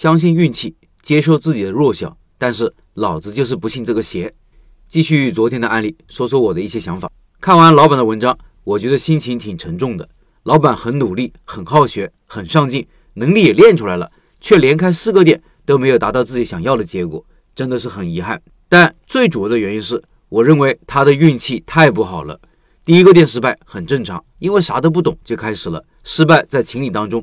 相信运气，接受自己的弱小，但是老子就是不信这个邪。继续昨天的案例，说说我的一些想法。看完老板的文章，我觉得心情挺沉重的。老板很努力，很好学，很上进，能力也练出来了，却连开四个店都没有达到自己想要的结果，真的是很遗憾。但最主要的原因是，我认为他的运气太不好了。第一个店失败很正常，因为啥都不懂就开始了，失败在情理当中。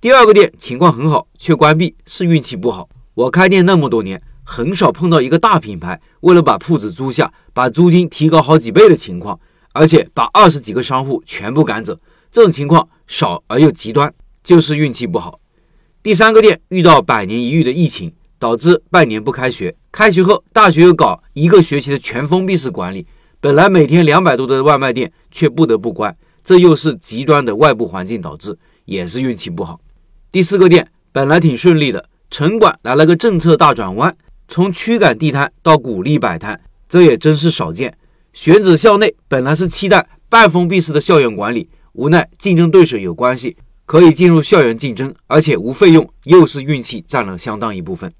第二个店情况很好，却关闭是运气不好。我开店那么多年，很少碰到一个大品牌为了把铺子租下，把租金提高好几倍的情况，而且把二十几个商户全部赶走。这种情况少而又极端，就是运气不好。第三个店遇到百年一遇的疫情，导致半年不开学。开学后，大学又搞一个学期的全封闭式管理，本来每天两百多的外卖店却不得不关。这又是极端的外部环境导致，也是运气不好。第四个店本来挺顺利的，城管来了个政策大转弯，从驱赶地摊到鼓励摆摊，这也真是少见。选址校内本来是期待半封闭式的校园管理。无奈竞争对手有关系，可以进入校园竞争，而且无费用，又是运气占了相当一部分。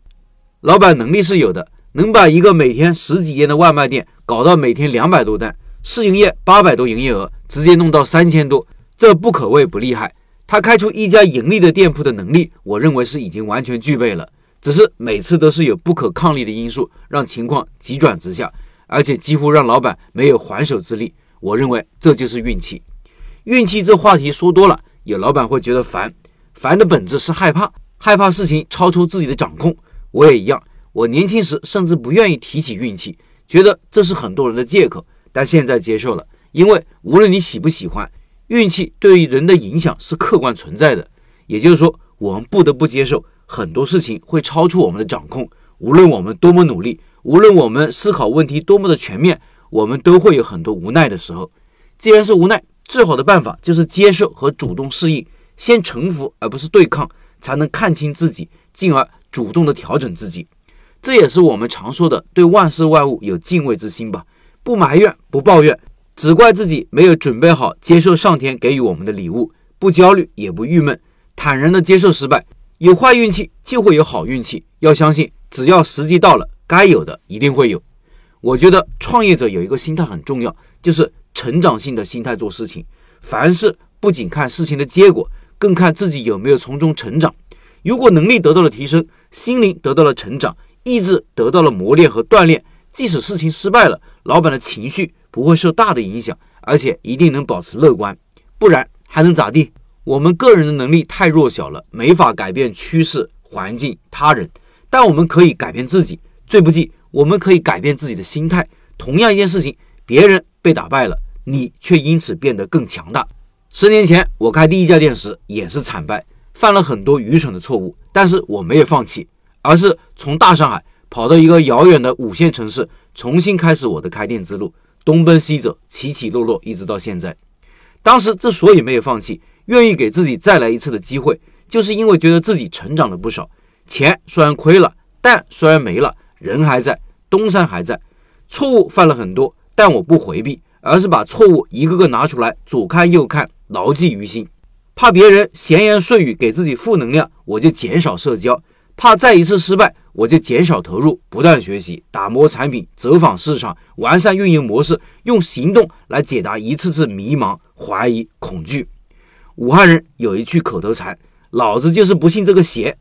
老板能力是有的，能把一个每天十几单的外卖店搞到每天两百多单，试营业八百多营业额，直接弄到三千多，这不可谓不厉害。他开出一家盈利的店铺的能力，我认为是已经完全具备了。只是每次都是有不可抗力的因素让情况急转直下，而且几乎让老板没有还手之力。我认为这就是运气。运气这话题说多了，有老板会觉得烦。烦的本质是害怕，害怕事情超出自己的掌控。我也一样，我年轻时甚至不愿意提起运气，觉得这是很多人的借口。但现在接受了，因为无论你喜不喜欢，运气对于人的影响是客观存在的。也就是说，我们不得不接受很多事情会超出我们的掌控。无论我们多么努力，无论我们思考问题多么的全面，我们都会有很多无奈的时候。既然是无奈。最好的办法就是接受和主动适应，先臣服而不是对抗，才能看清自己，进而主动的调整自己。这也是我们常说的对万事万物有敬畏之心吧，不埋怨，不抱怨，只怪自己没有准备好接受上天给予我们的礼物，不焦虑也不郁闷，坦然的接受失败。有坏运气就会有好运气，要相信，只要时机到了，该有的一定会有。我觉得创业者有一个心态很重要，就是。成长性的心态做事情，凡事不仅看事情的结果，更看自己有没有从中成长。如果能力得到了提升，心灵得到了成长，意志得到了磨练和锻炼，即使事情失败了，老板的情绪不会受大的影响，而且一定能保持乐观。不然还能咋地？我们个人的能力太弱小了，没法改变趋势、环境、他人，但我们可以改变自己。最不济，我们可以改变自己的心态。同样一件事情，别人被打败了。你却因此变得更强大。十年前我开第一家店时也是惨败，犯了很多愚蠢的错误，但是我没有放弃，而是从大上海跑到一个遥远的五线城市，重新开始我的开店之路，东奔西走，起起落落，一直到现在。当时之所以没有放弃，愿意给自己再来一次的机会，就是因为觉得自己成长了不少。钱虽然亏了，但虽然没了，人还在，东山还在。错误犯了很多，但我不回避。而是把错误一个个拿出来，左看右看，牢记于心。怕别人闲言碎语给自己负能量，我就减少社交；怕再一次失败，我就减少投入，不断学习，打磨产品，走访市场，完善运营模式，用行动来解答一次次迷茫、怀疑、恐惧。武汉人有一句口头禅：“老子就是不信这个邪。”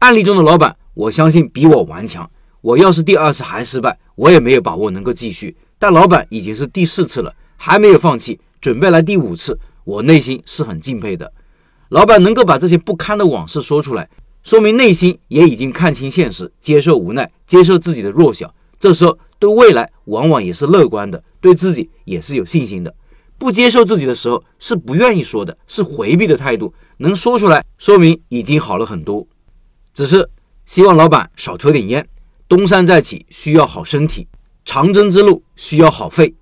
案例中的老板，我相信比我顽强。我要是第二次还失败，我也没有把握能够继续。但老板已经是第四次了，还没有放弃，准备来第五次，我内心是很敬佩的。老板能够把这些不堪的往事说出来，说明内心也已经看清现实，接受无奈，接受自己的弱小。这时候对未来往往也是乐观的，对自己也是有信心的。不接受自己的时候是不愿意说的，是回避的态度。能说出来，说明已经好了很多。只是希望老板少抽点烟。东山再起需要好身体。长征之路需要好肺。